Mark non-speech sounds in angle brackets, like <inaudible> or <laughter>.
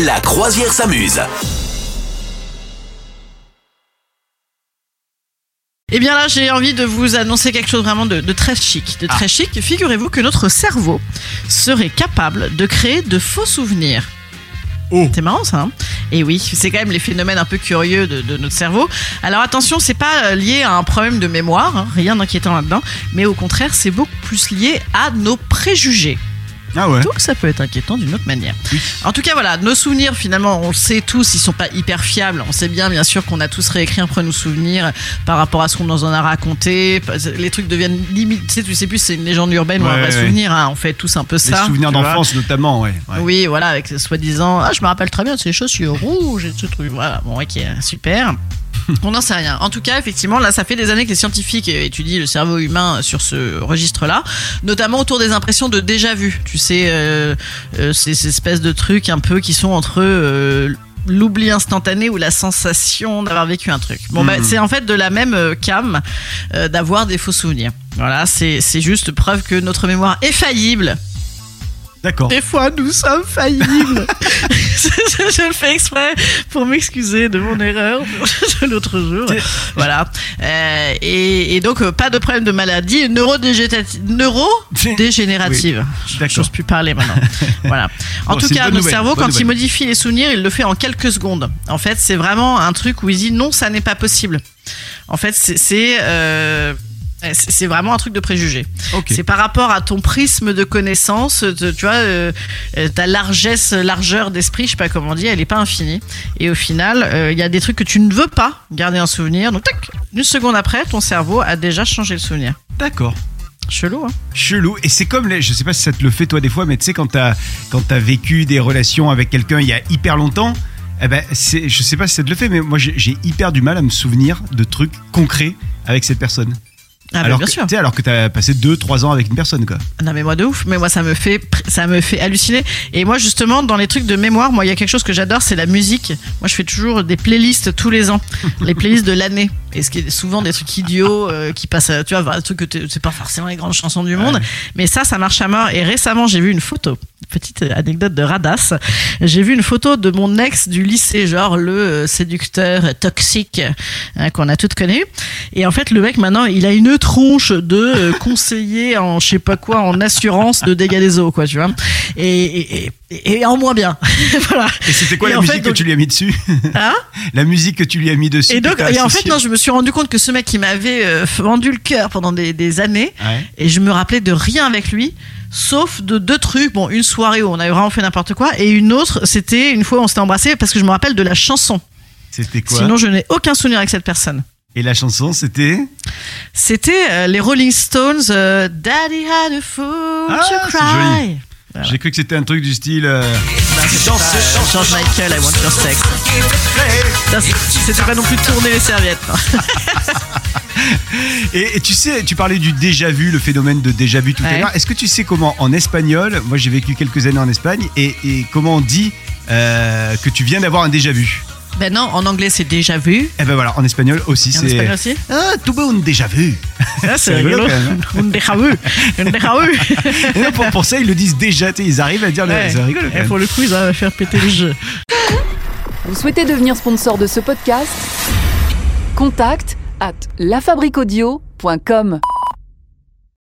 La croisière s'amuse. Eh bien là, j'ai envie de vous annoncer quelque chose vraiment de, de très chic. De très chic. Figurez-vous que notre cerveau serait capable de créer de faux souvenirs. Oh. C'est marrant ça. Hein? Et oui, c'est quand même les phénomènes un peu curieux de, de notre cerveau. Alors attention, c'est pas euh, lié à un problème de mémoire, hein, rien d'inquiétant là-dedans, mais au contraire, c'est beaucoup plus lié à nos préjugés. Ah ouais. Donc ça peut être inquiétant d'une autre manière. En tout cas, voilà, nos souvenirs, finalement, on le sait tous, ils sont pas hyper fiables. On sait bien, bien sûr, qu'on a tous réécrit un peu nos souvenirs par rapport à ce qu'on nous en a raconté. Les trucs deviennent limite, tu sais, tu sais plus, c'est une légende urbaine ou un Ouais, vrai ouais. souvenir. hein. On fait tous un peu Les ça. souvenirs tu vois. d'enfance notamment, ouais. ouais. Oui, voilà, avec ce soi-disant, ah, je me rappelle très bien de ces chaussures rouges et de ce truc. Voilà, bon, ok, super. <laughs> On n'en sait rien. En tout cas, effectivement, là, ça fait des années que les scientifiques étudient le cerveau humain sur ce registre-là, notamment autour des impressions de déjà vu. Tu sais, euh, euh, ces, ces espèces de trucs un peu qui sont entre euh, l'oubli instantané ou la sensation d'avoir vécu un truc. Bon, bah, Mhm. c'est en fait de la même cam d'avoir des faux souvenirs. Voilà, c'est c'est juste preuve que notre mémoire est faillible. D'accord. Des fois, nous sommes faillibles. <laughs> <laughs> je, je le fais exprès pour m'excuser de mon erreur <laughs> de l'autre jour. <laughs> Voilà. Euh, et, et donc, euh, pas de problème de maladie neurodégénérati- neurodégénérative. Oui, d'accord. J'ose plus parler maintenant. voilà. En Bon, tout cas, notre nouvelle, cerveau, quand il modifie les souvenirs, il le fait en quelques secondes. En fait, c'est vraiment un truc où il dit non, ça n'est pas possible. En fait, c'est. C'est, euh, vraiment un truc de préjugé. C'est par rapport à ton prisme de connaissance, te- tu vois, euh, euh, ta largesse, largeur d'esprit, je sais pas comment on dit, elle est pas infinie. Et au final, euh, il y a des trucs que tu ne veux pas garder en souvenir. Donc, tac, une seconde après, ton cerveau a déjà changé le souvenir. D'accord. Chelou, hein Chelou. Et c'est comme, les, je sais pas si ça te le fait toi des fois, mais tu sais, quand t'as quand t'as vécu des relations avec quelqu'un il y a hyper longtemps, eh ben, c'est, je sais pas si ça te le fait, mais moi j'ai j'ai hyper du mal à me souvenir de trucs concrets avec cette personne. Ah, bah, alors bien que, sûr. tu sais, alors que t'as passé 2-3 ans avec une personne, quoi. Non mais moi de ouf, mais moi ça me fait ça me fait halluciner. Et moi justement dans les trucs de mémoire, moi il y a quelque chose que j'adore, c'est la musique. Moi je fais toujours des playlists tous les ans, <laughs> les playlists de l'année. Et ce qui est souvent des trucs idiots euh, qui passent, à- tu vois, des trucs que c'est pas forcément les grandes chansons du monde, mais ça ça marche à mort. Et récemment j'ai vu une photo, petite anecdote de Radas, j'ai vu une photo de mon ex du lycée, genre le euh, séducteur toxique hein, qu'on a toutes connu. Et en fait le mec maintenant il a une tronche de euh, <laughs> conseiller en je sais pas quoi en assurance de dégâts des eaux quoi tu vois et, et, et, et en moins bien. <laughs> Voilà. Et c'était quoi Et la musique fait, que tu lui as mis dessus <laughs> Hein La musique que tu lui as mis dessus. et donc et en fait non je me suis rendu compte que ce mec il m'avait euh, vendu le cœur pendant des, des années. Ouais. et je me rappelais de rien avec lui sauf de deux trucs. Bon une soirée où on avait vraiment fait n'importe quoi. Et une autre c'était une fois où on s'était embrassé parce que je me rappelle de la chanson. C'était quoi sinon je n'ai aucun souvenir avec cette personne. Et la chanson, c'était c'était euh, les Rolling Stones euh, Daddy had a fool Ah, to c'est cry Voilà. J'ai cru que c'était un truc du style. euh, Non, c'est pas, euh, George Michael, I want your sex. Ça, c'est- C'était pas non plus tourner les serviettes. non. <laughs> Et, et tu sais, tu parlais du déjà vu, le phénomène de déjà vu tout à l'heure. Est-ce que tu sais comment en espagnol, moi j'ai vécu quelques années en Espagne, et, et comment on dit euh, que tu viens d'avoir un déjà vu? Ben non, en anglais c'est déjà vu. Eh ben voilà, en espagnol aussi Et en c'est. espagnol aussi Ah, tuve un déjà vu. C'est rigolo, quand même, Un déjà vu. Un déjà vu. Et non, pour, pour ça, ils le disent déjà, ils arrivent à dire le. Ouais. C'est rigolo quand Et pour le coup, ils va faire péter le jeu. Vous souhaitez devenir sponsor de ce podcast? Contact à lafabriquaudio.com.